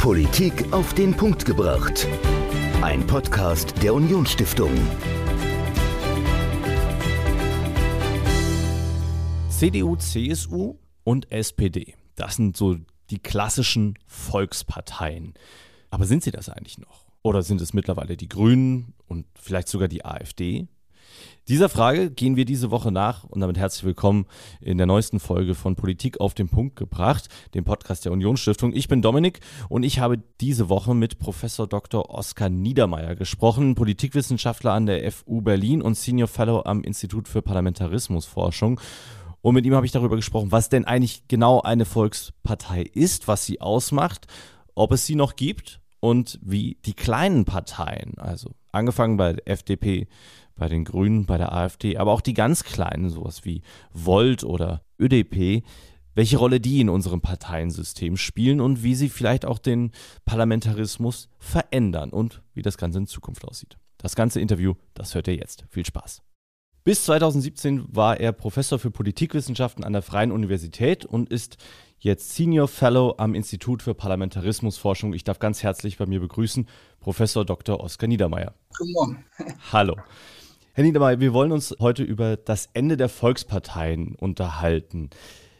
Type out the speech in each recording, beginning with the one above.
Politik auf den Punkt gebracht. Ein Podcast der Unionsstiftung. CDU, CSU und SPD. Das sind so die klassischen Volksparteien. Aber sind sie das eigentlich noch? Oder sind es mittlerweile die Grünen und vielleicht sogar die AfD? Dieser Frage gehen wir diese Woche nach und damit herzlich willkommen in der neuesten Folge von Politik auf den Punkt gebracht, dem Podcast der Unionsstiftung. Ich bin Dominik und ich habe diese Woche mit Professor Dr. Oskar Niedermeyer gesprochen, Politikwissenschaftler an der FU Berlin und Senior Fellow am Institut für Parlamentarismusforschung. Und mit ihm habe ich darüber gesprochen, was denn eigentlich genau eine Volkspartei ist, was sie ausmacht, ob es sie noch gibt und wie die kleinen Parteien, also angefangen bei der FDP, bei den Grünen, bei der AfD, aber auch die ganz kleinen, sowas wie Volt oder ÖDP, welche Rolle die in unserem Parteiensystem spielen und wie sie vielleicht auch den Parlamentarismus verändern und wie das Ganze in Zukunft aussieht. Das ganze Interview, das hört ihr jetzt. Viel Spaß. Bis 2017 war er Professor für Politikwissenschaften an der Freien Universität und ist jetzt Senior Fellow am Institut für Parlamentarismusforschung. Ich darf ganz herzlich bei mir begrüßen Professor Dr. Oskar Niedermeyer. Guten Morgen. Hallo. Herr Niedermeyer, wir wollen uns heute über das Ende der Volksparteien unterhalten.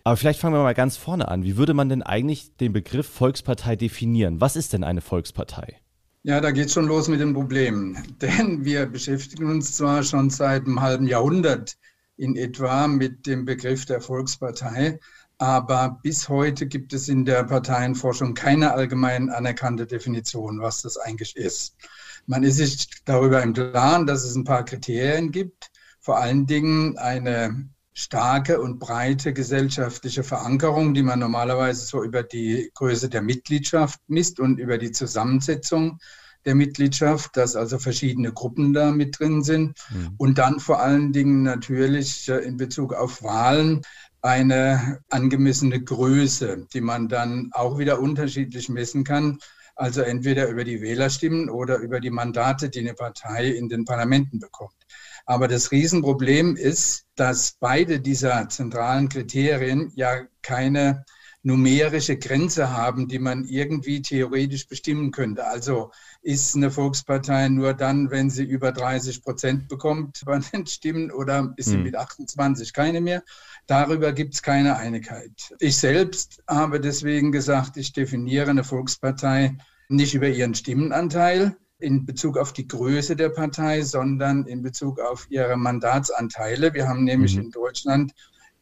Aber vielleicht fangen wir mal ganz vorne an. Wie würde man denn eigentlich den Begriff Volkspartei definieren? Was ist denn eine Volkspartei? Ja, da geht es schon los mit den Problemen. Denn wir beschäftigen uns zwar schon seit einem halben Jahrhundert in etwa mit dem Begriff der Volkspartei, aber bis heute gibt es in der Parteienforschung keine allgemein anerkannte Definition, was das eigentlich ist. Man ist sich darüber im Klaren, dass es ein paar Kriterien gibt, vor allen Dingen eine starke und breite gesellschaftliche Verankerung, die man normalerweise so über die Größe der Mitgliedschaft misst und über die Zusammensetzung der Mitgliedschaft, dass also verschiedene Gruppen da mit drin sind. Mhm. Und dann vor allen Dingen natürlich äh, in Bezug auf Wahlen eine angemessene Größe, die man dann auch wieder unterschiedlich messen kann. Also entweder über die Wählerstimmen oder über die Mandate, die eine Partei in den Parlamenten bekommt. Aber das Riesenproblem ist, dass beide dieser zentralen Kriterien ja keine numerische Grenze haben, die man irgendwie theoretisch bestimmen könnte. Also ist eine Volkspartei nur dann, wenn sie über 30 Prozent bekommt bei den Stimmen oder ist sie hm. mit 28 keine mehr? Darüber gibt es keine Einigkeit. Ich selbst habe deswegen gesagt, ich definiere eine Volkspartei nicht über ihren Stimmenanteil in Bezug auf die Größe der Partei, sondern in Bezug auf ihre Mandatsanteile. Wir haben nämlich mhm. in Deutschland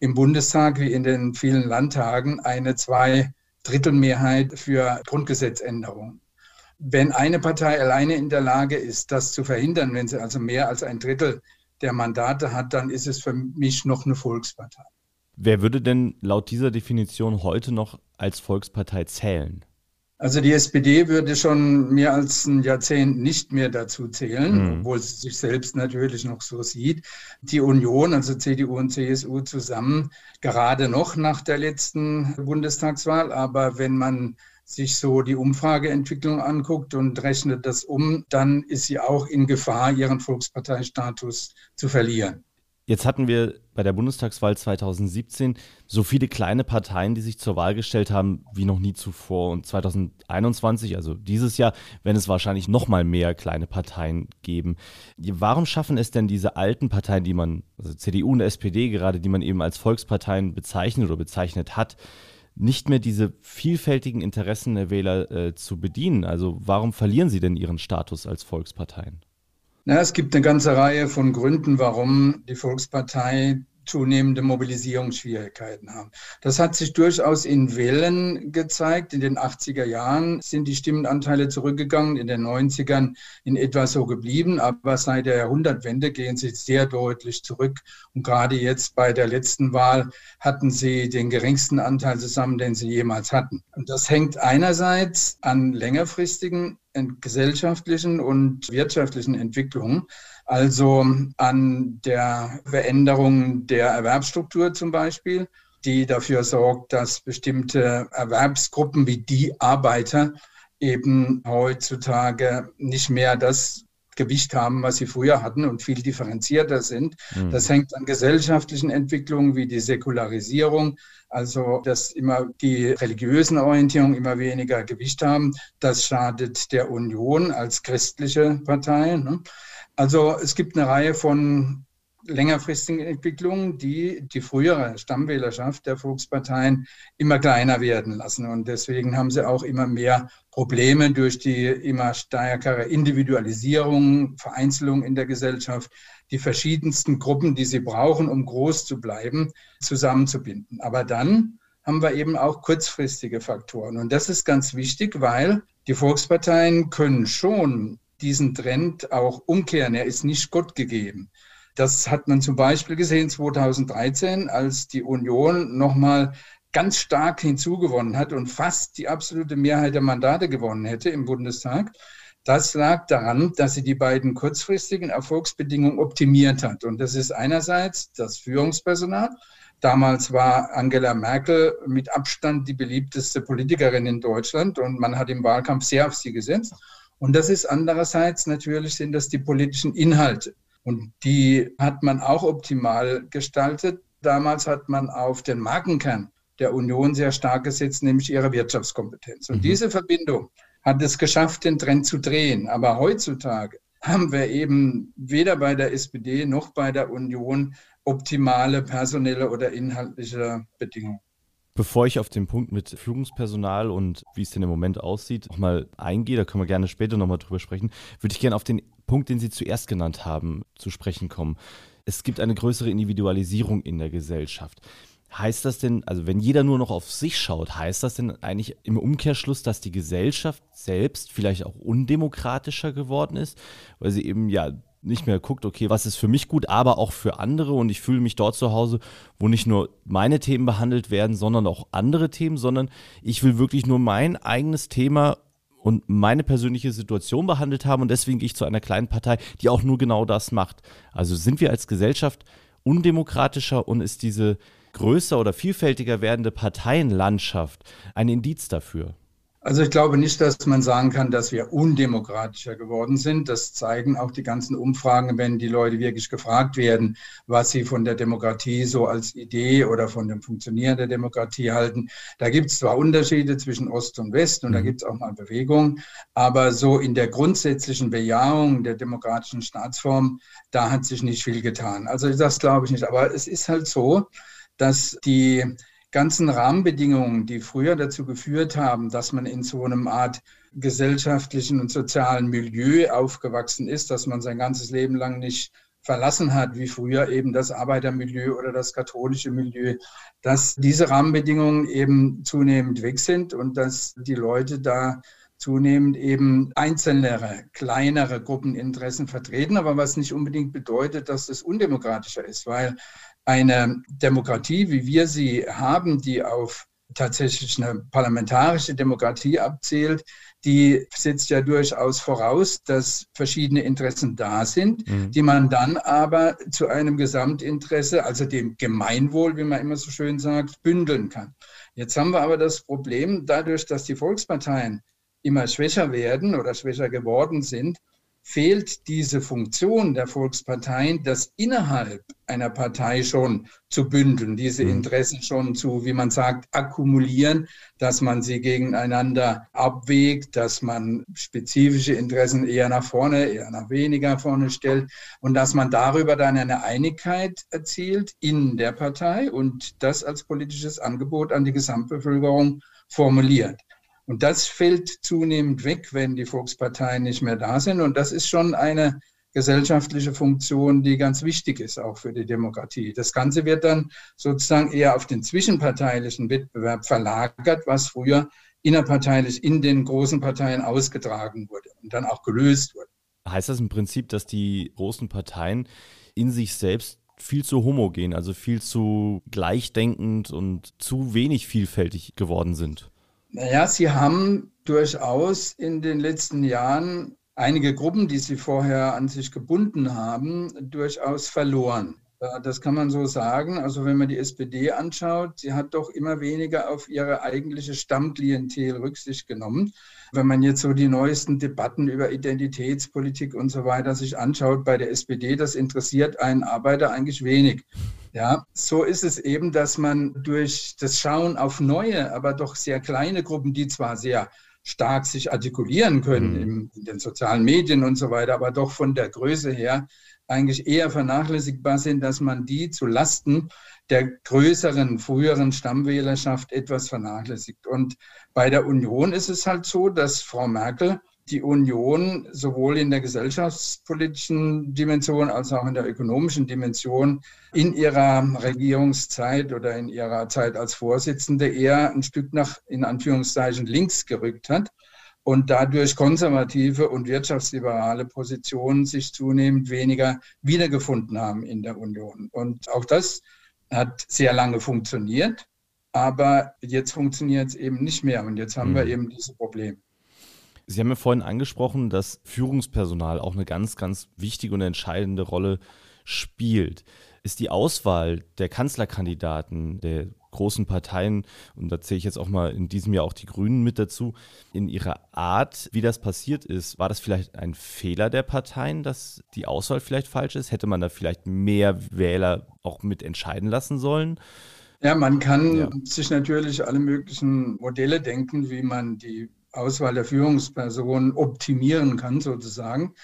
im Bundestag wie in den vielen Landtagen eine Zwei-Drittel-Mehrheit für Grundgesetzänderungen. Wenn eine Partei alleine in der Lage ist, das zu verhindern, wenn sie also mehr als ein Drittel der Mandate hat, dann ist es für mich noch eine Volkspartei. Wer würde denn laut dieser Definition heute noch als Volkspartei zählen? Also die SPD würde schon mehr als ein Jahrzehnt nicht mehr dazu zählen, mhm. obwohl sie sich selbst natürlich noch so sieht. Die Union, also CDU und CSU zusammen, gerade noch nach der letzten Bundestagswahl. Aber wenn man sich so die Umfrageentwicklung anguckt und rechnet das um, dann ist sie auch in Gefahr, ihren Volksparteistatus zu verlieren. Jetzt hatten wir bei der Bundestagswahl 2017 so viele kleine Parteien, die sich zur Wahl gestellt haben, wie noch nie zuvor. Und 2021, also dieses Jahr, werden es wahrscheinlich noch mal mehr kleine Parteien geben. Warum schaffen es denn diese alten Parteien, die man, also CDU und SPD gerade, die man eben als Volksparteien bezeichnet oder bezeichnet hat, nicht mehr diese vielfältigen Interessen der Wähler äh, zu bedienen? Also warum verlieren sie denn ihren Status als Volksparteien? Na, es gibt eine ganze Reihe von Gründen, warum die Volkspartei zunehmende Mobilisierungsschwierigkeiten haben. Das hat sich durchaus in Wellen gezeigt. In den 80er Jahren sind die Stimmenanteile zurückgegangen, in den 90ern in etwa so geblieben, aber seit der Jahrhundertwende gehen sie sehr deutlich zurück. Und gerade jetzt bei der letzten Wahl hatten sie den geringsten Anteil zusammen, den sie jemals hatten. Und das hängt einerseits an längerfristigen gesellschaftlichen und wirtschaftlichen Entwicklungen also an der Veränderung der Erwerbsstruktur zum Beispiel, die dafür sorgt, dass bestimmte Erwerbsgruppen wie die Arbeiter eben heutzutage nicht mehr das Gewicht haben, was sie früher hatten und viel differenzierter sind. Mhm. Das hängt an gesellschaftlichen Entwicklungen wie die Säkularisierung, also dass immer die religiösen Orientierungen immer weniger Gewicht haben. Das schadet der Union als christliche Partei. Ne? Also es gibt eine Reihe von längerfristigen Entwicklungen, die die frühere Stammwählerschaft der Volksparteien immer kleiner werden lassen. Und deswegen haben sie auch immer mehr Probleme durch die immer stärkere Individualisierung, Vereinzelung in der Gesellschaft, die verschiedensten Gruppen, die sie brauchen, um groß zu bleiben, zusammenzubinden. Aber dann haben wir eben auch kurzfristige Faktoren. Und das ist ganz wichtig, weil die Volksparteien können schon diesen Trend auch umkehren. Er ist nicht Gott gegeben. Das hat man zum Beispiel gesehen 2013, als die Union nochmal ganz stark hinzugewonnen hat und fast die absolute Mehrheit der Mandate gewonnen hätte im Bundestag. Das lag daran, dass sie die beiden kurzfristigen Erfolgsbedingungen optimiert hat. Und das ist einerseits das Führungspersonal. Damals war Angela Merkel mit Abstand die beliebteste Politikerin in Deutschland und man hat im Wahlkampf sehr auf sie gesetzt. Und das ist andererseits natürlich sind das die politischen Inhalte. Und die hat man auch optimal gestaltet. Damals hat man auf den Markenkern der Union sehr stark gesetzt, nämlich ihre Wirtschaftskompetenz. Und mhm. diese Verbindung hat es geschafft, den Trend zu drehen. Aber heutzutage haben wir eben weder bei der SPD noch bei der Union optimale personelle oder inhaltliche Bedingungen. Bevor ich auf den Punkt mit Führungspersonal und wie es denn im Moment aussieht, nochmal eingehe, da können wir gerne später nochmal drüber sprechen, würde ich gerne auf den Punkt, den Sie zuerst genannt haben, zu sprechen kommen. Es gibt eine größere Individualisierung in der Gesellschaft. Heißt das denn, also wenn jeder nur noch auf sich schaut, heißt das denn eigentlich im Umkehrschluss, dass die Gesellschaft selbst vielleicht auch undemokratischer geworden ist, weil sie eben ja nicht mehr guckt, okay, was ist für mich gut, aber auch für andere und ich fühle mich dort zu Hause, wo nicht nur meine Themen behandelt werden, sondern auch andere Themen, sondern ich will wirklich nur mein eigenes Thema und meine persönliche Situation behandelt haben und deswegen gehe ich zu einer kleinen Partei, die auch nur genau das macht. Also sind wir als Gesellschaft undemokratischer und ist diese größer oder vielfältiger werdende Parteienlandschaft ein Indiz dafür? Also ich glaube nicht, dass man sagen kann, dass wir undemokratischer geworden sind. Das zeigen auch die ganzen Umfragen, wenn die Leute wirklich gefragt werden, was sie von der Demokratie so als Idee oder von dem Funktionieren der Demokratie halten. Da gibt es zwar Unterschiede zwischen Ost und West und da mhm. gibt es auch mal Bewegungen, aber so in der grundsätzlichen Bejahung der demokratischen Staatsform, da hat sich nicht viel getan. Also das glaube ich nicht. Aber es ist halt so, dass die ganzen Rahmenbedingungen, die früher dazu geführt haben, dass man in so einem Art gesellschaftlichen und sozialen Milieu aufgewachsen ist, dass man sein ganzes Leben lang nicht verlassen hat, wie früher eben das Arbeitermilieu oder das katholische Milieu, dass diese Rahmenbedingungen eben zunehmend weg sind und dass die Leute da zunehmend eben einzelnere, kleinere Gruppeninteressen vertreten, aber was nicht unbedingt bedeutet, dass es undemokratischer ist, weil eine Demokratie, wie wir sie haben, die auf tatsächlich eine parlamentarische Demokratie abzielt, die setzt ja durchaus voraus, dass verschiedene Interessen da sind, mhm. die man dann aber zu einem Gesamtinteresse, also dem Gemeinwohl, wie man immer so schön sagt, bündeln kann. Jetzt haben wir aber das Problem, dadurch, dass die Volksparteien immer schwächer werden oder schwächer geworden sind, fehlt diese Funktion der Volksparteien, das innerhalb einer Partei schon zu bündeln, diese mhm. Interessen schon zu, wie man sagt, akkumulieren, dass man sie gegeneinander abwägt, dass man spezifische Interessen eher nach vorne, eher nach weniger vorne stellt und dass man darüber dann eine Einigkeit erzielt in der Partei und das als politisches Angebot an die Gesamtbevölkerung formuliert. Und das fällt zunehmend weg, wenn die Volksparteien nicht mehr da sind. Und das ist schon eine gesellschaftliche Funktion, die ganz wichtig ist, auch für die Demokratie. Das Ganze wird dann sozusagen eher auf den zwischenparteilichen Wettbewerb verlagert, was früher innerparteilich in den großen Parteien ausgetragen wurde und dann auch gelöst wurde. Heißt das im Prinzip, dass die großen Parteien in sich selbst viel zu homogen, also viel zu gleichdenkend und zu wenig vielfältig geworden sind? Naja, Sie haben durchaus in den letzten Jahren einige Gruppen, die Sie vorher an sich gebunden haben, durchaus verloren. Das kann man so sagen. Also wenn man die SPD anschaut, sie hat doch immer weniger auf ihre eigentliche Stammklientel Rücksicht genommen. Wenn man jetzt so die neuesten Debatten über Identitätspolitik und so weiter sich anschaut bei der SPD, das interessiert einen Arbeiter eigentlich wenig. Ja, so ist es eben, dass man durch das Schauen auf neue, aber doch sehr kleine Gruppen, die zwar sehr stark sich artikulieren können mhm. in den sozialen Medien und so weiter, aber doch von der Größe her eigentlich eher vernachlässigbar sind, dass man die zu Lasten der größeren, früheren Stammwählerschaft etwas vernachlässigt. Und bei der Union ist es halt so, dass Frau Merkel die Union sowohl in der gesellschaftspolitischen Dimension als auch in der ökonomischen Dimension in ihrer Regierungszeit oder in ihrer Zeit als Vorsitzende eher ein Stück nach, in Anführungszeichen, links gerückt hat und dadurch konservative und wirtschaftsliberale Positionen sich zunehmend weniger wiedergefunden haben in der Union. Und auch das hat sehr lange funktioniert, aber jetzt funktioniert es eben nicht mehr und jetzt haben mhm. wir eben diese Probleme. Sie haben ja vorhin angesprochen, dass Führungspersonal auch eine ganz, ganz wichtige und entscheidende Rolle spielt. Ist die Auswahl der Kanzlerkandidaten der großen Parteien, und da zähle ich jetzt auch mal in diesem Jahr auch die Grünen mit dazu, in ihrer Art, wie das passiert ist, war das vielleicht ein Fehler der Parteien, dass die Auswahl vielleicht falsch ist? Hätte man da vielleicht mehr Wähler auch mit entscheiden lassen sollen? Ja, man kann ja. sich natürlich alle möglichen Modelle denken, wie man die Auswahl der Führungspersonen optimieren kann, sozusagen.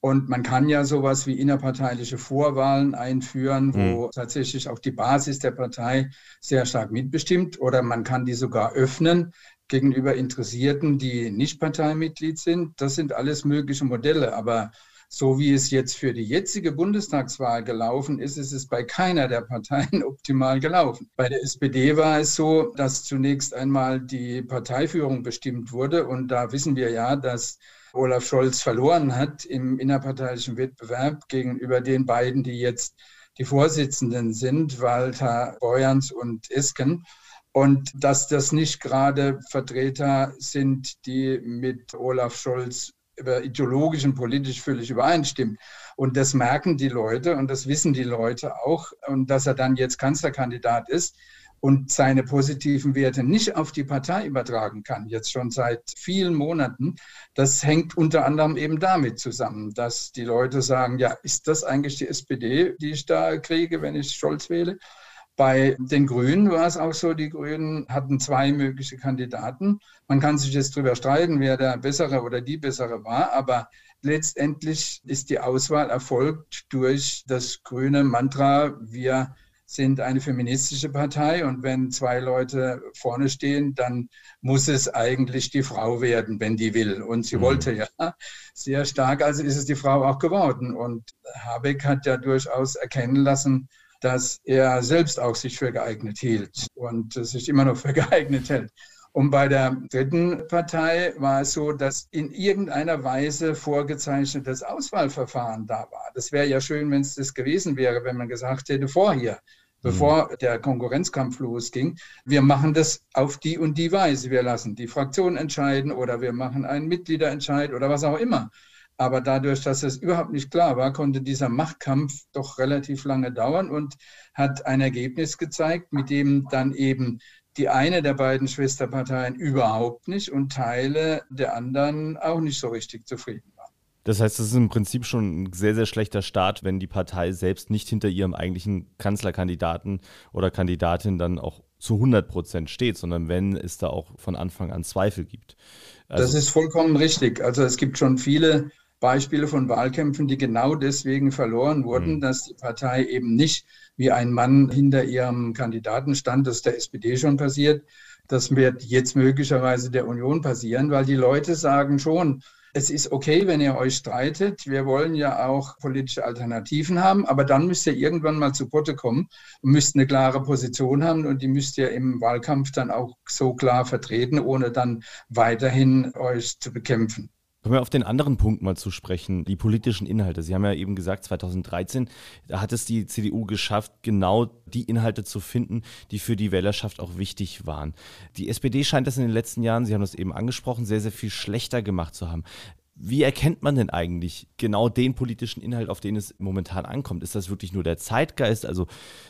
Und man kann ja sowas wie innerparteiliche Vorwahlen einführen, wo mhm. tatsächlich auch die Basis der Partei sehr stark mitbestimmt. Oder man kann die sogar öffnen gegenüber Interessierten, die nicht Parteimitglied sind. Das sind alles mögliche Modelle. Aber so wie es jetzt für die jetzige Bundestagswahl gelaufen ist, ist es bei keiner der Parteien optimal gelaufen. Bei der SPD war es so, dass zunächst einmal die Parteiführung bestimmt wurde. Und da wissen wir ja, dass Olaf Scholz verloren hat im innerparteilichen Wettbewerb gegenüber den beiden, die jetzt die Vorsitzenden sind, Walter Beuerns und Esken. Und dass das nicht gerade Vertreter sind, die mit Olaf Scholz ideologisch und politisch völlig übereinstimmt. Und das merken die Leute und das wissen die Leute auch. Und dass er dann jetzt Kanzlerkandidat ist und seine positiven Werte nicht auf die Partei übertragen kann, jetzt schon seit vielen Monaten, das hängt unter anderem eben damit zusammen, dass die Leute sagen, ja, ist das eigentlich die SPD, die ich da kriege, wenn ich Scholz wähle? Bei den Grünen war es auch so, die Grünen hatten zwei mögliche Kandidaten. Man kann sich jetzt darüber streiten, wer der bessere oder die bessere war, aber letztendlich ist die Auswahl erfolgt durch das grüne Mantra, wir sind eine feministische Partei und wenn zwei Leute vorne stehen, dann muss es eigentlich die Frau werden, wenn die will. Und sie mhm. wollte ja sehr stark, also ist es die Frau auch geworden. Und Habeck hat ja durchaus erkennen lassen, dass er selbst auch sich für geeignet hielt und sich immer noch für geeignet hält. Und bei der dritten Partei war es so, dass in irgendeiner Weise vorgezeichnetes Auswahlverfahren da war. Das wäre ja schön, wenn es das gewesen wäre, wenn man gesagt hätte, vorher, bevor mhm. der Konkurrenzkampf losging, wir machen das auf die und die Weise. Wir lassen die Fraktion entscheiden oder wir machen einen Mitgliederentscheid oder was auch immer. Aber dadurch, dass es überhaupt nicht klar war, konnte dieser Machtkampf doch relativ lange dauern und hat ein Ergebnis gezeigt, mit dem dann eben die eine der beiden Schwesterparteien überhaupt nicht und Teile der anderen auch nicht so richtig zufrieden waren. Das heißt, es ist im Prinzip schon ein sehr, sehr schlechter Start, wenn die Partei selbst nicht hinter ihrem eigentlichen Kanzlerkandidaten oder Kandidatin dann auch zu 100 Prozent steht, sondern wenn es da auch von Anfang an Zweifel gibt. Also das ist vollkommen richtig. Also es gibt schon viele Beispiele von Wahlkämpfen, die genau deswegen verloren wurden, mhm. dass die Partei eben nicht wie ein Mann hinter ihrem Kandidaten stand, das ist der SPD schon passiert. Das wird jetzt möglicherweise der Union passieren, weil die Leute sagen schon, es ist okay, wenn ihr euch streitet. Wir wollen ja auch politische Alternativen haben, aber dann müsst ihr irgendwann mal zu Potte kommen und müsst eine klare Position haben und die müsst ihr im Wahlkampf dann auch so klar vertreten, ohne dann weiterhin euch zu bekämpfen. Kommen wir auf den anderen Punkt mal zu sprechen, die politischen Inhalte. Sie haben ja eben gesagt, 2013, da hat es die CDU geschafft, genau die Inhalte zu finden, die für die Wählerschaft auch wichtig waren. Die SPD scheint das in den letzten Jahren, Sie haben das eben angesprochen, sehr, sehr viel schlechter gemacht zu haben. Wie erkennt man denn eigentlich genau den politischen Inhalt, auf den es momentan ankommt? Ist das wirklich nur der Zeitgeist? Also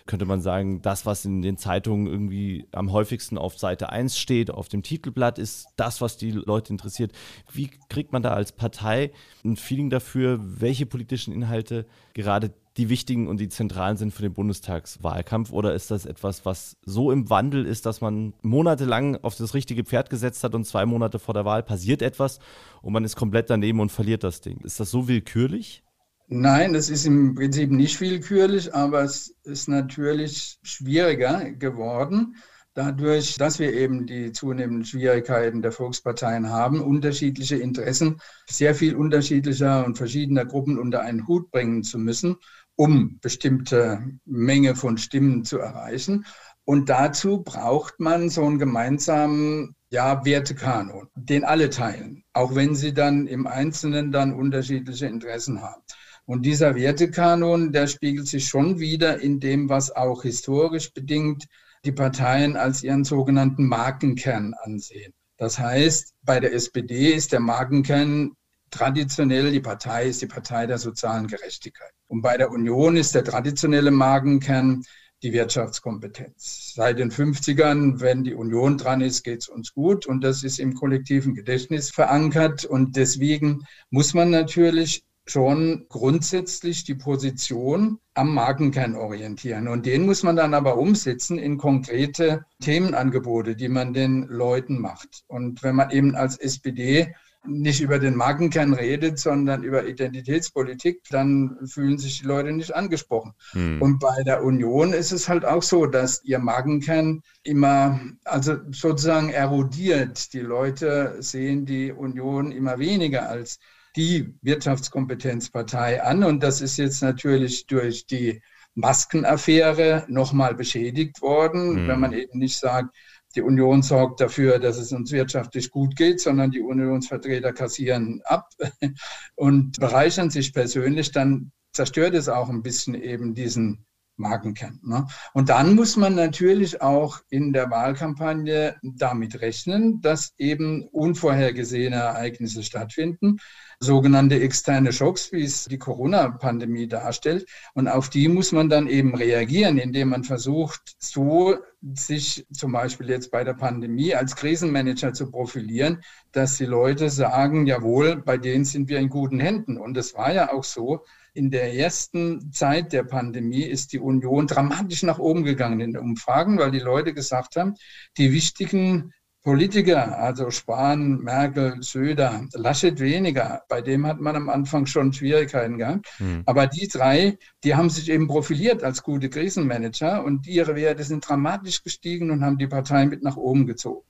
könnte man sagen, das, was in den Zeitungen irgendwie am häufigsten auf Seite 1 steht, auf dem Titelblatt, ist das, was die Leute interessiert. Wie kriegt man da als Partei ein Feeling dafür, welche politischen Inhalte gerade die wichtigen und die zentralen sind für den Bundestagswahlkampf? Oder ist das etwas, was so im Wandel ist, dass man monatelang auf das richtige Pferd gesetzt hat und zwei Monate vor der Wahl passiert etwas und man ist komplett daneben und verliert das Ding? Ist das so willkürlich? Nein, es ist im Prinzip nicht willkürlich, aber es ist natürlich schwieriger geworden dadurch, dass wir eben die zunehmenden Schwierigkeiten der Volksparteien haben, unterschiedliche Interessen sehr viel unterschiedlicher und verschiedener Gruppen unter einen Hut bringen zu müssen um bestimmte Menge von Stimmen zu erreichen. Und dazu braucht man so einen gemeinsamen ja, Wertekanon, den alle teilen, auch wenn sie dann im Einzelnen dann unterschiedliche Interessen haben. Und dieser Wertekanon, der spiegelt sich schon wieder in dem, was auch historisch bedingt die Parteien als ihren sogenannten Markenkern ansehen. Das heißt, bei der SPD ist der Markenkern traditionell, die Partei ist die Partei der sozialen Gerechtigkeit. Und bei der Union ist der traditionelle Magenkern die Wirtschaftskompetenz. Seit den 50ern, wenn die Union dran ist, geht es uns gut und das ist im kollektiven Gedächtnis verankert und deswegen muss man natürlich schon grundsätzlich die Position am Markenkern orientieren. Und den muss man dann aber umsetzen in konkrete Themenangebote, die man den Leuten macht. Und wenn man eben als SPD nicht über den Markenkern redet, sondern über Identitätspolitik, dann fühlen sich die Leute nicht angesprochen. Hm. Und bei der Union ist es halt auch so, dass ihr Markenkern immer, also sozusagen erodiert. Die Leute sehen die Union immer weniger als die Wirtschaftskompetenzpartei an. Und das ist jetzt natürlich durch die Maskenaffäre nochmal beschädigt worden, hm. wenn man eben nicht sagt, die Union sorgt dafür, dass es uns wirtschaftlich gut geht, sondern die Unionsvertreter kassieren ab und bereichern sich persönlich, dann zerstört es auch ein bisschen eben diesen Markenkern. Ne? Und dann muss man natürlich auch in der Wahlkampagne damit rechnen, dass eben unvorhergesehene Ereignisse stattfinden, sogenannte externe Schocks, wie es die Corona-Pandemie darstellt. Und auf die muss man dann eben reagieren, indem man versucht, so sich zum Beispiel jetzt bei der Pandemie als Krisenmanager zu profilieren, dass die Leute sagen, jawohl, bei denen sind wir in guten Händen. Und es war ja auch so, in der ersten Zeit der Pandemie ist die Union dramatisch nach oben gegangen in den Umfragen, weil die Leute gesagt haben, die wichtigen Politiker, also Spahn, Merkel, Söder, Laschet weniger. Bei dem hat man am Anfang schon Schwierigkeiten gehabt. Mhm. Aber die drei, die haben sich eben profiliert als gute Krisenmanager und ihre Werte sind dramatisch gestiegen und haben die Partei mit nach oben gezogen.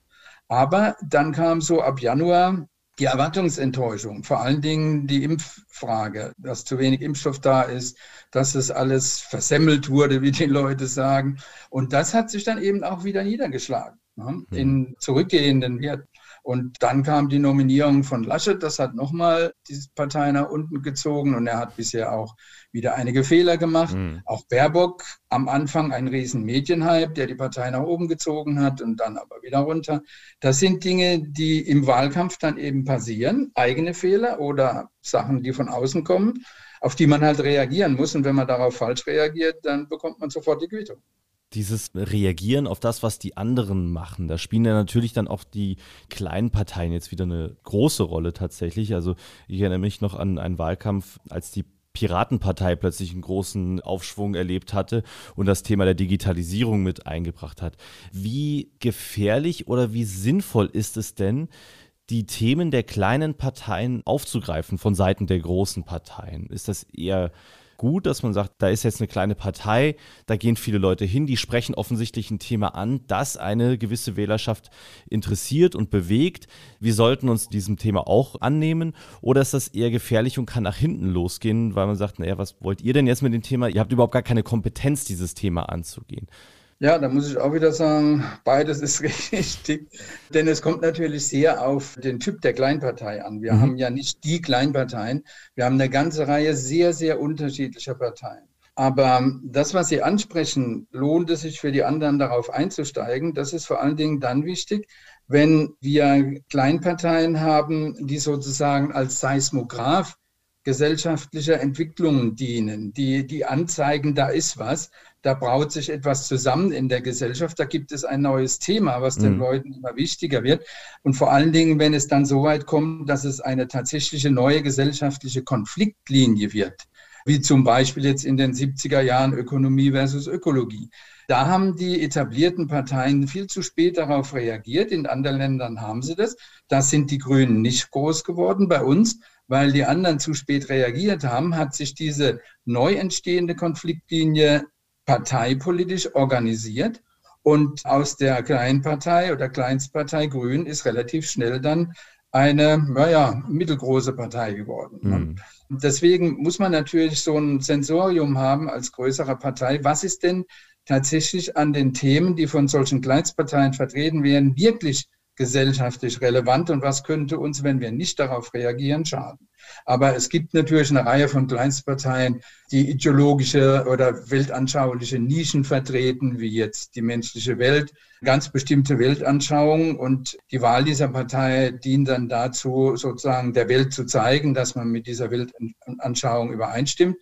Aber dann kam so ab Januar die Erwartungsenttäuschung, vor allen Dingen die Impffrage, dass zu wenig Impfstoff da ist, dass es alles versemmelt wurde, wie die Leute sagen. Und das hat sich dann eben auch wieder niedergeschlagen ne, in zurückgehenden Werten. Und dann kam die Nominierung von Laschet, das hat nochmal die Partei nach unten gezogen und er hat bisher auch wieder einige Fehler gemacht. Mhm. Auch Baerbock am Anfang ein riesen Medienhype, der die Partei nach oben gezogen hat und dann aber wieder runter. Das sind Dinge, die im Wahlkampf dann eben passieren, eigene Fehler oder Sachen, die von außen kommen, auf die man halt reagieren muss. Und wenn man darauf falsch reagiert, dann bekommt man sofort die Quittung dieses Reagieren auf das, was die anderen machen. Da spielen ja natürlich dann auch die kleinen Parteien jetzt wieder eine große Rolle tatsächlich. Also ich erinnere mich noch an einen Wahlkampf, als die Piratenpartei plötzlich einen großen Aufschwung erlebt hatte und das Thema der Digitalisierung mit eingebracht hat. Wie gefährlich oder wie sinnvoll ist es denn, die Themen der kleinen Parteien aufzugreifen von Seiten der großen Parteien? Ist das eher gut, dass man sagt, da ist jetzt eine kleine Partei, da gehen viele Leute hin, die sprechen offensichtlich ein Thema an, das eine gewisse Wählerschaft interessiert und bewegt. Wir sollten uns diesem Thema auch annehmen oder ist das eher gefährlich und kann nach hinten losgehen, weil man sagt, naja, was wollt ihr denn jetzt mit dem Thema? Ihr habt überhaupt gar keine Kompetenz, dieses Thema anzugehen. Ja, da muss ich auch wieder sagen, beides ist richtig. Denn es kommt natürlich sehr auf den Typ der Kleinpartei an. Wir mhm. haben ja nicht die Kleinparteien, wir haben eine ganze Reihe sehr, sehr unterschiedlicher Parteien. Aber das, was Sie ansprechen, lohnt es sich für die anderen darauf einzusteigen. Das ist vor allen Dingen dann wichtig, wenn wir Kleinparteien haben, die sozusagen als Seismograph gesellschaftlicher Entwicklungen dienen, die, die anzeigen, da ist was, da braut sich etwas zusammen in der Gesellschaft, da gibt es ein neues Thema, was den mhm. Leuten immer wichtiger wird. Und vor allen Dingen, wenn es dann so weit kommt, dass es eine tatsächliche neue gesellschaftliche Konfliktlinie wird, wie zum Beispiel jetzt in den 70er Jahren Ökonomie versus Ökologie. Da haben die etablierten Parteien viel zu spät darauf reagiert. In anderen Ländern haben sie das. Da sind die Grünen nicht groß geworden. Bei uns weil die anderen zu spät reagiert haben, hat sich diese neu entstehende Konfliktlinie parteipolitisch organisiert. Und aus der Kleinpartei oder Kleinstpartei Grün ist relativ schnell dann eine, naja, mittelgroße Partei geworden. Mhm. Deswegen muss man natürlich so ein Sensorium haben als größere Partei. Was ist denn tatsächlich an den Themen, die von solchen Kleinstparteien vertreten werden, wirklich gesellschaftlich relevant und was könnte uns, wenn wir nicht darauf reagieren, schaden. Aber es gibt natürlich eine Reihe von Kleinstparteien, die ideologische oder weltanschauliche Nischen vertreten, wie jetzt die menschliche Welt, ganz bestimmte Weltanschauungen. Und die Wahl dieser Partei dient dann dazu, sozusagen der Welt zu zeigen, dass man mit dieser Weltanschauung übereinstimmt.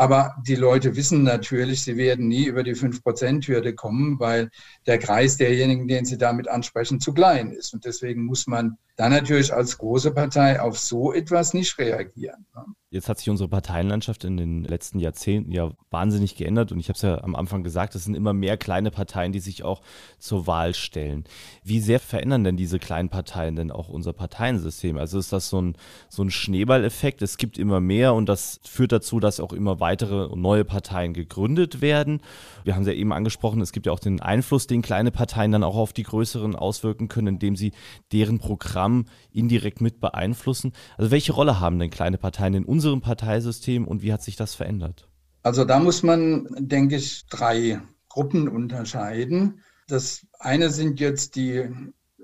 Aber die Leute wissen natürlich, sie werden nie über die 5-Prozent-Hürde kommen, weil der Kreis derjenigen, den sie damit ansprechen, zu klein ist. Und deswegen muss man dann natürlich als große Partei auf so etwas nicht reagieren. Jetzt hat sich unsere Parteienlandschaft in den letzten Jahrzehnten ja wahnsinnig geändert und ich habe es ja am Anfang gesagt, es sind immer mehr kleine Parteien, die sich auch zur Wahl stellen. Wie sehr verändern denn diese kleinen Parteien denn auch unser Parteiensystem? Also ist das so ein, so ein Schneeballeffekt? Es gibt immer mehr und das führt dazu, dass auch immer weitere neue Parteien gegründet werden. Wir haben es ja eben angesprochen, es gibt ja auch den Einfluss, den kleine Parteien dann auch auf die größeren auswirken können, indem sie deren Programm indirekt mit beeinflussen. Also welche Rolle haben denn kleine Parteien in unserem Parteisystem und wie hat sich das verändert? Also da muss man, denke ich, drei Gruppen unterscheiden. Das eine sind jetzt die,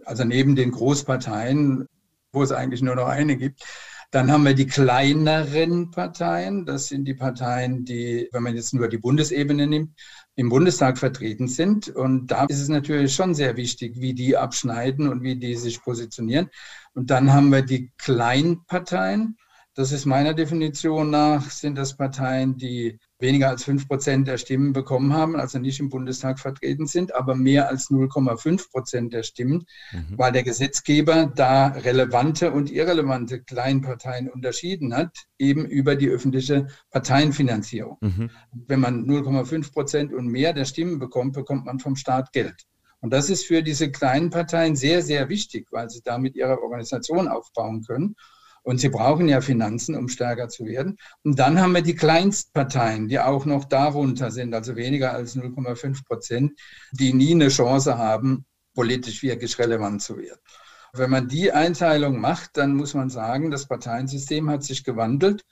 also neben den Großparteien, wo es eigentlich nur noch eine gibt, dann haben wir die kleineren Parteien. Das sind die Parteien, die, wenn man jetzt nur die Bundesebene nimmt, im Bundestag vertreten sind. Und da ist es natürlich schon sehr wichtig, wie die abschneiden und wie die sich positionieren. Und dann haben wir die Kleinparteien. Das ist meiner Definition nach, sind das Parteien, die weniger als fünf Prozent der Stimmen bekommen haben, also nicht im Bundestag vertreten sind, aber mehr als 0,5 Prozent der Stimmen, mhm. weil der Gesetzgeber da relevante und irrelevante Kleinparteien unterschieden hat, eben über die öffentliche Parteienfinanzierung. Mhm. Wenn man 0,5 Prozent und mehr der Stimmen bekommt, bekommt man vom Staat Geld. Und das ist für diese kleinen Parteien sehr, sehr wichtig, weil sie damit ihre Organisation aufbauen können. Und sie brauchen ja Finanzen, um stärker zu werden. Und dann haben wir die Kleinstparteien, die auch noch darunter sind, also weniger als 0,5 Prozent, die nie eine Chance haben, politisch wirklich relevant zu werden. Wenn man die Einteilung macht, dann muss man sagen, das Parteiensystem hat sich gewandelt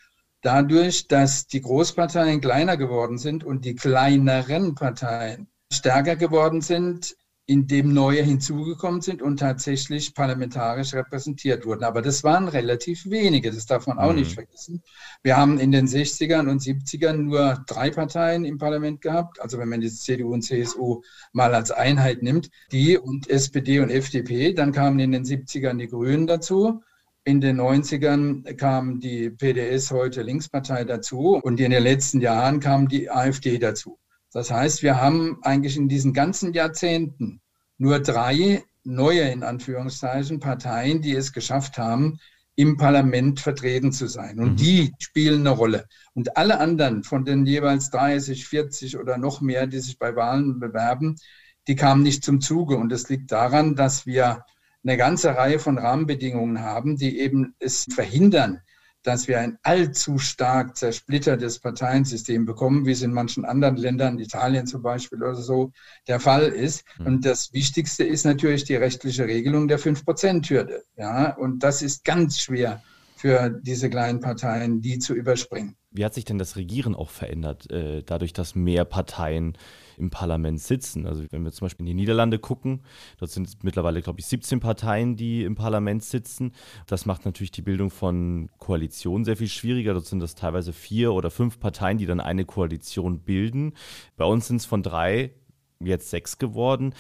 dadurch, dass die Großparteien kleiner geworden sind und die kleineren Parteien stärker geworden sind in dem neue hinzugekommen sind und tatsächlich parlamentarisch repräsentiert wurden. Aber das waren relativ wenige, das darf man auch mhm. nicht vergessen. Wir haben in den 60ern und 70ern nur drei Parteien im Parlament gehabt, also wenn man die CDU und CSU mal als Einheit nimmt, die und SPD und FDP, dann kamen in den 70ern die Grünen dazu. In den 90ern kam die PDS, heute Linkspartei, dazu und in den letzten Jahren kam die AfD dazu. Das heißt, wir haben eigentlich in diesen ganzen Jahrzehnten nur drei neue, in Anführungszeichen, Parteien, die es geschafft haben, im Parlament vertreten zu sein. Und mhm. die spielen eine Rolle. Und alle anderen von den jeweils 30, 40 oder noch mehr, die sich bei Wahlen bewerben, die kamen nicht zum Zuge. Und das liegt daran, dass wir eine ganze Reihe von Rahmenbedingungen haben, die eben es verhindern, dass wir ein allzu stark zersplittertes Parteiensystem bekommen, wie es in manchen anderen Ländern, Italien zum Beispiel oder so, der Fall ist. Hm. Und das Wichtigste ist natürlich die rechtliche Regelung der 5-Prozent-Hürde. Ja, und das ist ganz schwer für diese kleinen Parteien, die zu überspringen. Wie hat sich denn das Regieren auch verändert, äh, dadurch, dass mehr Parteien im Parlament sitzen. Also wenn wir zum Beispiel in die Niederlande gucken, dort sind mittlerweile, glaube ich, 17 Parteien, die im Parlament sitzen. Das macht natürlich die Bildung von Koalitionen sehr viel schwieriger. Dort sind das teilweise vier oder fünf Parteien, die dann eine Koalition bilden. Bei uns sind es von drei jetzt sechs geworden.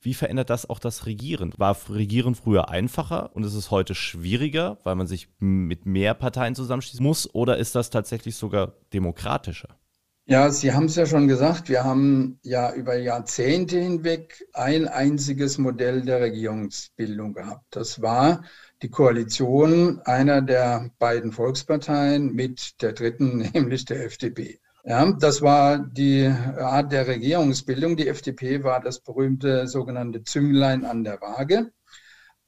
Wie verändert das auch das Regieren? War Regieren früher einfacher und ist es heute schwieriger, weil man sich mit mehr Parteien zusammenschließen muss? Oder ist das tatsächlich sogar demokratischer? Ja, Sie haben es ja schon gesagt, wir haben ja über Jahrzehnte hinweg ein einziges Modell der Regierungsbildung gehabt. Das war die Koalition einer der beiden Volksparteien mit der dritten, nämlich der FDP. Ja, das war die Art der Regierungsbildung. Die FDP war das berühmte sogenannte Zünglein an der Waage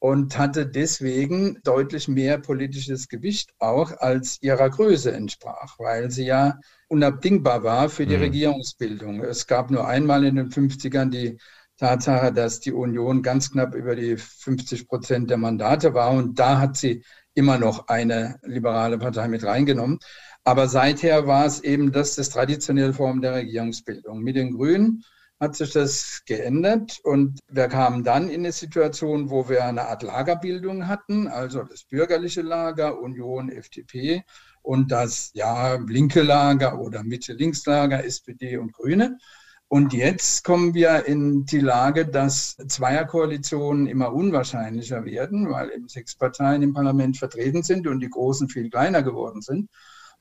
und hatte deswegen deutlich mehr politisches Gewicht auch als ihrer Größe entsprach, weil sie ja unabdingbar war für die mhm. Regierungsbildung. Es gab nur einmal in den 50ern die Tatsache, dass die Union ganz knapp über die 50 Prozent der Mandate war und da hat sie immer noch eine liberale Partei mit reingenommen. Aber seither war es eben das, das traditionelle Form der Regierungsbildung. Mit den Grünen hat sich das geändert und wir kamen dann in eine Situation, wo wir eine Art Lagerbildung hatten, also das bürgerliche Lager, Union, FDP und das ja linke Lager oder Mitte-Links-Lager, SPD und Grüne. Und jetzt kommen wir in die Lage, dass Zweierkoalitionen immer unwahrscheinlicher werden, weil eben sechs Parteien im Parlament vertreten sind und die Großen viel kleiner geworden sind.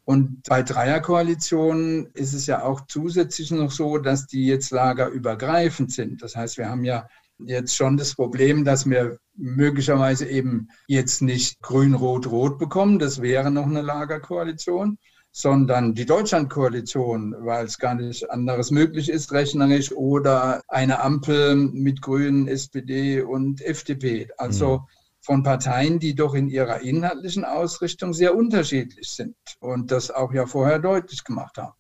Und bei Dreierkoalitionen ist es ja auch zusätzlich noch so, dass die jetzt lagerübergreifend sind. Das heißt, wir haben ja jetzt schon das Problem, dass wir möglicherweise eben jetzt nicht grün-rot-rot bekommen. Das wäre noch eine Lagerkoalition sondern die Deutschlandkoalition, weil es gar nicht anderes möglich ist, rechnerisch, oder eine Ampel mit Grünen, SPD und FDP. Also mhm von Parteien, die doch in ihrer inhaltlichen Ausrichtung sehr unterschiedlich sind und das auch ja vorher deutlich gemacht haben.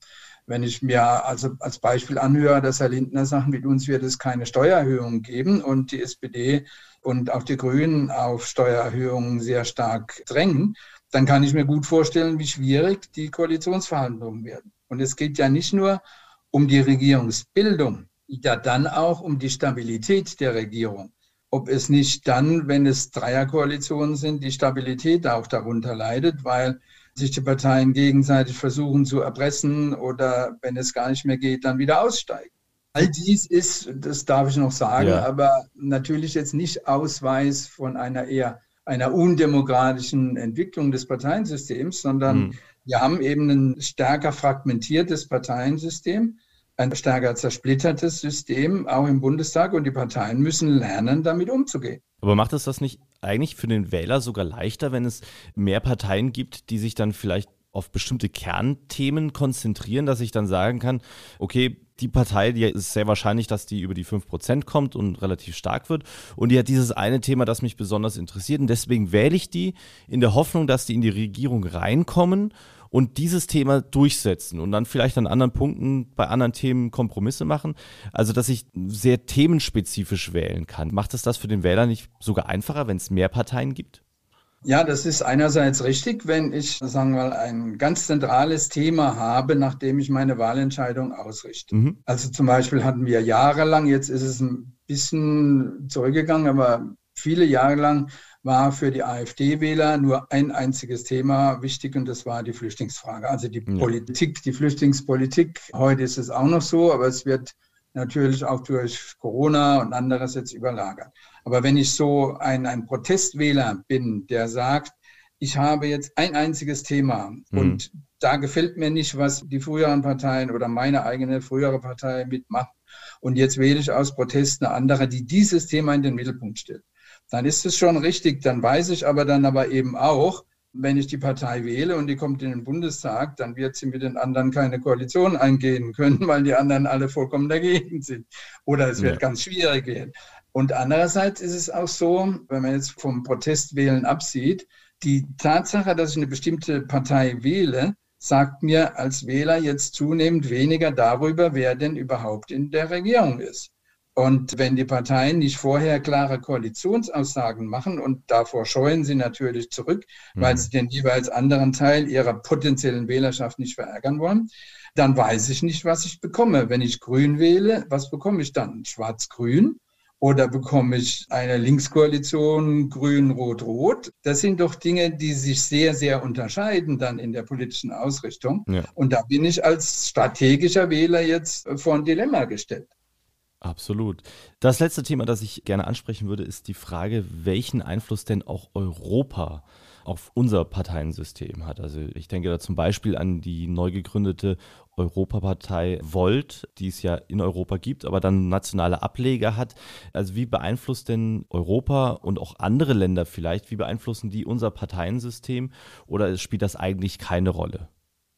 Wenn ich mir also als Beispiel anhöre, dass Herr Lindner sagt, mit uns wird es keine Steuererhöhungen geben und die SPD und auch die Grünen auf Steuererhöhungen sehr stark drängen, dann kann ich mir gut vorstellen, wie schwierig die Koalitionsverhandlungen werden. Und es geht ja nicht nur um die Regierungsbildung, ja dann auch um die Stabilität der Regierung ob es nicht dann, wenn es Dreierkoalitionen sind, die Stabilität auch darunter leidet, weil sich die Parteien gegenseitig versuchen zu erpressen oder wenn es gar nicht mehr geht, dann wieder aussteigen. All dies ist, das darf ich noch sagen, ja. aber natürlich jetzt nicht Ausweis von einer eher einer undemokratischen Entwicklung des Parteiensystems, sondern hm. wir haben eben ein stärker fragmentiertes Parteiensystem ein stärker zersplittertes System, auch im Bundestag, und die Parteien müssen lernen, damit umzugehen. Aber macht es das nicht eigentlich für den Wähler sogar leichter, wenn es mehr Parteien gibt, die sich dann vielleicht auf bestimmte Kernthemen konzentrieren, dass ich dann sagen kann, okay, die Partei, die ist sehr wahrscheinlich, dass die über die 5% kommt und relativ stark wird. Und die hat dieses eine Thema, das mich besonders interessiert. Und deswegen wähle ich die in der Hoffnung, dass die in die Regierung reinkommen und dieses Thema durchsetzen und dann vielleicht an anderen Punkten bei anderen Themen Kompromisse machen. Also, dass ich sehr themenspezifisch wählen kann. Macht es das für den Wähler nicht sogar einfacher, wenn es mehr Parteien gibt? Ja, das ist einerseits richtig, wenn ich, sagen wir mal, ein ganz zentrales Thema habe, nachdem ich meine Wahlentscheidung ausrichte. Mhm. Also zum Beispiel hatten wir jahrelang, jetzt ist es ein bisschen zurückgegangen, aber viele Jahre lang war für die AfD-Wähler nur ein einziges Thema wichtig und das war die Flüchtlingsfrage. Also die ja. Politik, die Flüchtlingspolitik. Heute ist es auch noch so, aber es wird natürlich auch durch Corona und anderes jetzt überlagert. Aber wenn ich so ein, ein Protestwähler bin, der sagt, ich habe jetzt ein einziges Thema mhm. und da gefällt mir nicht, was die früheren Parteien oder meine eigene frühere Partei mitmacht. Und jetzt wähle ich aus Protest eine andere, die dieses Thema in den Mittelpunkt stellt dann ist es schon richtig. Dann weiß ich aber dann aber eben auch, wenn ich die Partei wähle und die kommt in den Bundestag, dann wird sie mit den anderen keine Koalition eingehen können, weil die anderen alle vollkommen dagegen sind. Oder es wird ja. ganz schwierig werden. Und andererseits ist es auch so, wenn man jetzt vom Protestwählen absieht, die Tatsache, dass ich eine bestimmte Partei wähle, sagt mir als Wähler jetzt zunehmend weniger darüber, wer denn überhaupt in der Regierung ist. Und wenn die Parteien nicht vorher klare Koalitionsaussagen machen und davor scheuen sie natürlich zurück, mhm. weil sie den jeweils anderen Teil ihrer potenziellen Wählerschaft nicht verärgern wollen, dann weiß ich nicht, was ich bekomme. Wenn ich grün wähle, was bekomme ich dann? Schwarz-grün? Oder bekomme ich eine Linkskoalition grün-rot-rot? Das sind doch Dinge, die sich sehr, sehr unterscheiden dann in der politischen Ausrichtung. Ja. Und da bin ich als strategischer Wähler jetzt vor ein Dilemma gestellt. Absolut. Das letzte Thema, das ich gerne ansprechen würde, ist die Frage, welchen Einfluss denn auch Europa auf unser Parteiensystem hat. Also ich denke da zum Beispiel an die neu gegründete Europapartei Volt, die es ja in Europa gibt, aber dann nationale Ableger hat. Also wie beeinflusst denn Europa und auch andere Länder vielleicht, wie beeinflussen die unser Parteiensystem oder spielt das eigentlich keine Rolle?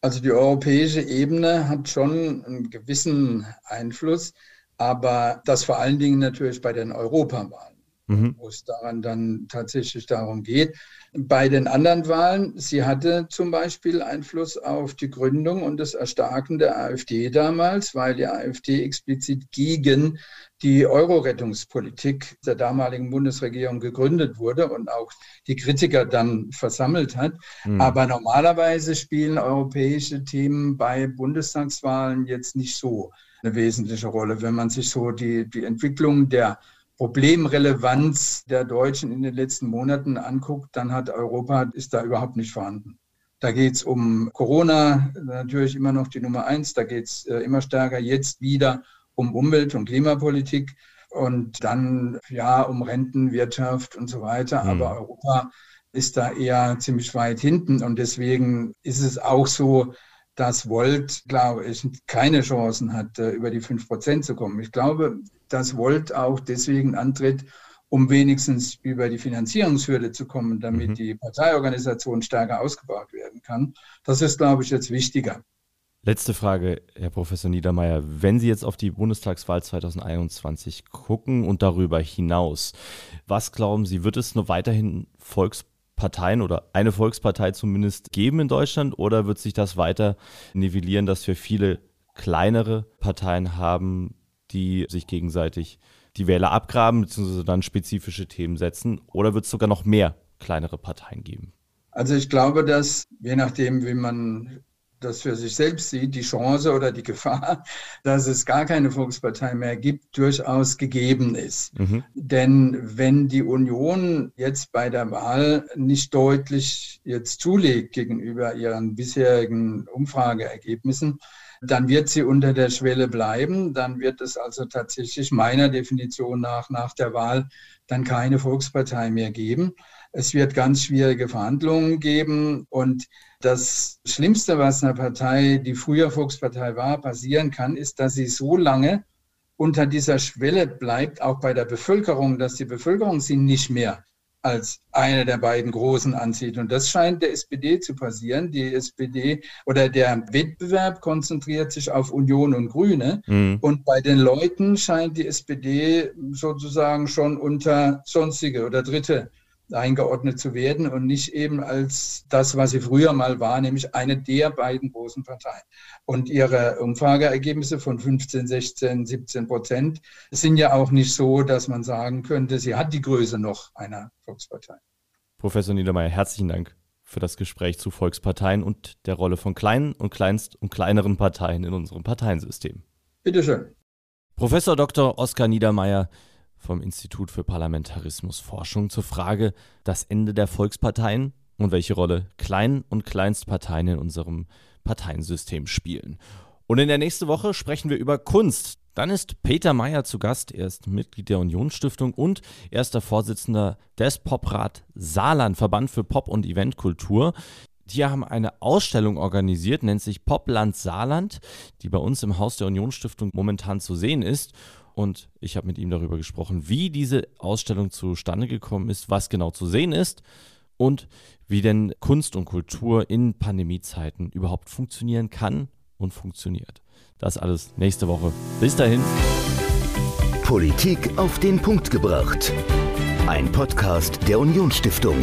Also die europäische Ebene hat schon einen gewissen Einfluss, aber das vor allen Dingen natürlich bei den Europawahlen mhm. wo es daran dann tatsächlich darum geht. Bei den anderen Wahlen, sie hatte zum Beispiel Einfluss auf die Gründung und das Erstarken der AfD damals, weil die AfD explizit gegen die Euro-Rettungspolitik der damaligen Bundesregierung gegründet wurde und auch die Kritiker dann versammelt hat. Mhm. Aber normalerweise spielen europäische Themen bei Bundestagswahlen jetzt nicht so eine wesentliche Rolle. Wenn man sich so die, die Entwicklung der Problemrelevanz der Deutschen in den letzten Monaten anguckt, dann hat Europa, ist da überhaupt nicht vorhanden. Da geht es um Corona, natürlich immer noch die Nummer eins. Da geht es äh, immer stärker jetzt wieder um Umwelt- und Klimapolitik und dann ja um Rentenwirtschaft und so weiter. Mhm. Aber Europa ist da eher ziemlich weit hinten und deswegen ist es auch so, dass Volt, glaube ich, keine Chancen hat, äh, über die 5 Prozent zu kommen. Ich glaube, dass Volt auch deswegen antritt, um wenigstens über die Finanzierungshürde zu kommen, damit mhm. die Parteiorganisation stärker ausgebaut werden kann. Das ist, glaube ich, jetzt wichtiger. Letzte Frage, Herr Professor Niedermeyer. Wenn Sie jetzt auf die Bundestagswahl 2021 gucken und darüber hinaus, was glauben Sie, wird es nur weiterhin Volksparteien oder eine Volkspartei zumindest geben in Deutschland oder wird sich das weiter nivellieren, dass wir viele kleinere Parteien haben, die sich gegenseitig die Wähler abgraben, beziehungsweise dann spezifische Themen setzen? Oder wird es sogar noch mehr kleinere Parteien geben? Also ich glaube, dass je nachdem, wie man das für sich selbst sieht, die Chance oder die Gefahr, dass es gar keine Volkspartei mehr gibt, durchaus gegeben ist. Mhm. Denn wenn die Union jetzt bei der Wahl nicht deutlich jetzt zulegt gegenüber ihren bisherigen Umfrageergebnissen, dann wird sie unter der Schwelle bleiben. Dann wird es also tatsächlich meiner Definition nach nach der Wahl dann keine Volkspartei mehr geben. Es wird ganz schwierige Verhandlungen geben und das Schlimmste, was einer Partei, die früher Volkspartei war, passieren kann, ist, dass sie so lange unter dieser Schwelle bleibt, auch bei der Bevölkerung, dass die Bevölkerung sie nicht mehr als eine der beiden Großen ansieht. Und das scheint der SPD zu passieren. Die SPD oder der Wettbewerb konzentriert sich auf Union und Grüne. Mhm. Und bei den Leuten scheint die SPD sozusagen schon unter sonstige oder dritte eingeordnet zu werden und nicht eben als das, was sie früher mal war, nämlich eine der beiden großen Parteien. Und ihre Umfrageergebnisse von 15, 16, 17 Prozent sind ja auch nicht so, dass man sagen könnte, sie hat die Größe noch einer Volkspartei. Professor Niedermeyer, herzlichen Dank für das Gespräch zu Volksparteien und der Rolle von kleinen und kleinst und kleineren Parteien in unserem Parteiensystem. Bitteschön. Professor Dr. Oskar Niedermeyer, vom Institut für Parlamentarismusforschung zur Frage das Ende der Volksparteien und welche Rolle Klein- und Kleinstparteien in unserem Parteiensystem spielen. Und in der nächsten Woche sprechen wir über Kunst. Dann ist Peter Meyer zu Gast. Er ist Mitglied der Unionsstiftung und erster Vorsitzender des Poprat Saarland, Verband für Pop- und Eventkultur. Die haben eine Ausstellung organisiert, nennt sich Popland Saarland, die bei uns im Haus der Unionsstiftung momentan zu sehen ist. Und ich habe mit ihm darüber gesprochen, wie diese Ausstellung zustande gekommen ist, was genau zu sehen ist und wie denn Kunst und Kultur in Pandemiezeiten überhaupt funktionieren kann und funktioniert. Das alles nächste Woche. Bis dahin. Politik auf den Punkt gebracht. Ein Podcast der Unionsstiftung.